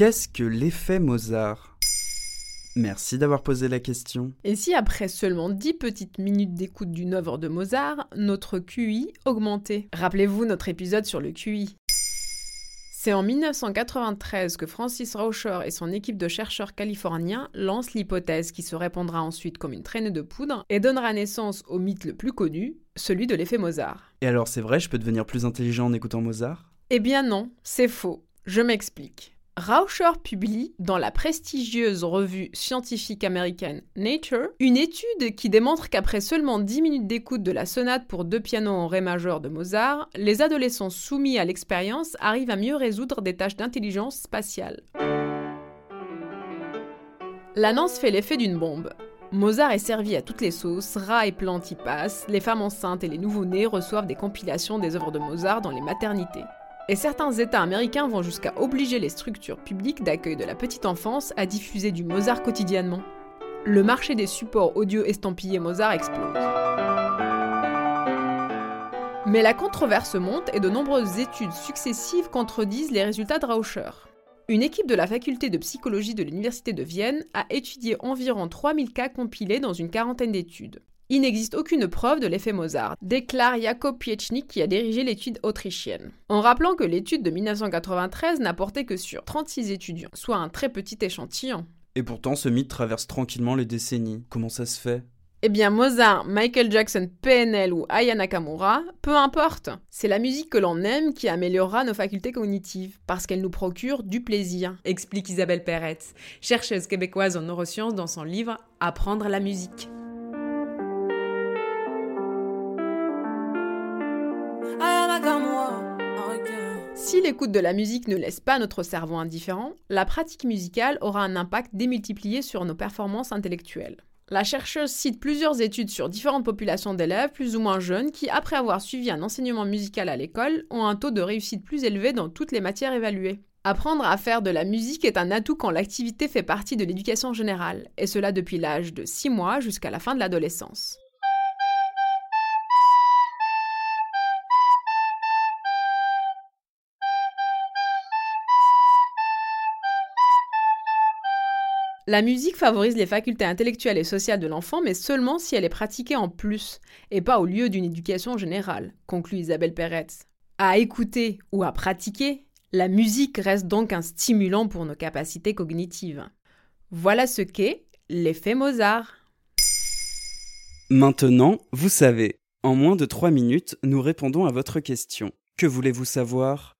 Qu'est-ce que l'effet Mozart? Merci d'avoir posé la question. Et si après seulement 10 petites minutes d'écoute d'une œuvre de Mozart, notre QI augmentait? Rappelez-vous notre épisode sur le QI. C'est en 1993 que Francis Rauscher et son équipe de chercheurs californiens lancent l'hypothèse qui se répandra ensuite comme une traînée de poudre et donnera naissance au mythe le plus connu, celui de l'effet Mozart. Et alors c'est vrai, je peux devenir plus intelligent en écoutant Mozart? Eh bien non, c'est faux. Je m'explique. Rauscher publie dans la prestigieuse revue scientifique américaine Nature une étude qui démontre qu'après seulement 10 minutes d'écoute de la sonate pour deux pianos en ré majeur de Mozart, les adolescents soumis à l'expérience arrivent à mieux résoudre des tâches d'intelligence spatiale. L'annonce fait l'effet d'une bombe. Mozart est servi à toutes les sauces, rats et plantes y passent, les femmes enceintes et les nouveau-nés reçoivent des compilations des œuvres de Mozart dans les maternités. Et certains États américains vont jusqu'à obliger les structures publiques d'accueil de la petite enfance à diffuser du Mozart quotidiennement. Le marché des supports audio estampillés Mozart explose. Mais la controverse monte et de nombreuses études successives contredisent les résultats de Rauscher. Une équipe de la faculté de psychologie de l'Université de Vienne a étudié environ 3000 cas compilés dans une quarantaine d'études. Il n'existe aucune preuve de l'effet Mozart, déclare Jakob Piechnik qui a dirigé l'étude autrichienne. En rappelant que l'étude de 1993 n'a porté que sur 36 étudiants, soit un très petit échantillon. Et pourtant, ce mythe traverse tranquillement les décennies. Comment ça se fait? Eh bien, Mozart, Michael Jackson, PNL ou Aya Nakamura, peu importe. C'est la musique que l'on aime qui améliorera nos facultés cognitives, parce qu'elle nous procure du plaisir, explique Isabelle Peretz, chercheuse québécoise en neurosciences dans son livre Apprendre la musique. Si l'écoute de la musique ne laisse pas notre cerveau indifférent, la pratique musicale aura un impact démultiplié sur nos performances intellectuelles. La chercheuse cite plusieurs études sur différentes populations d'élèves plus ou moins jeunes qui, après avoir suivi un enseignement musical à l'école, ont un taux de réussite plus élevé dans toutes les matières évaluées. Apprendre à faire de la musique est un atout quand l'activité fait partie de l'éducation générale, et cela depuis l'âge de 6 mois jusqu'à la fin de l'adolescence. La musique favorise les facultés intellectuelles et sociales de l'enfant, mais seulement si elle est pratiquée en plus, et pas au lieu d'une éducation générale, conclut Isabelle Peretz. À écouter ou à pratiquer, la musique reste donc un stimulant pour nos capacités cognitives. Voilà ce qu'est l'effet Mozart. Maintenant, vous savez. En moins de 3 minutes, nous répondons à votre question. Que voulez-vous savoir?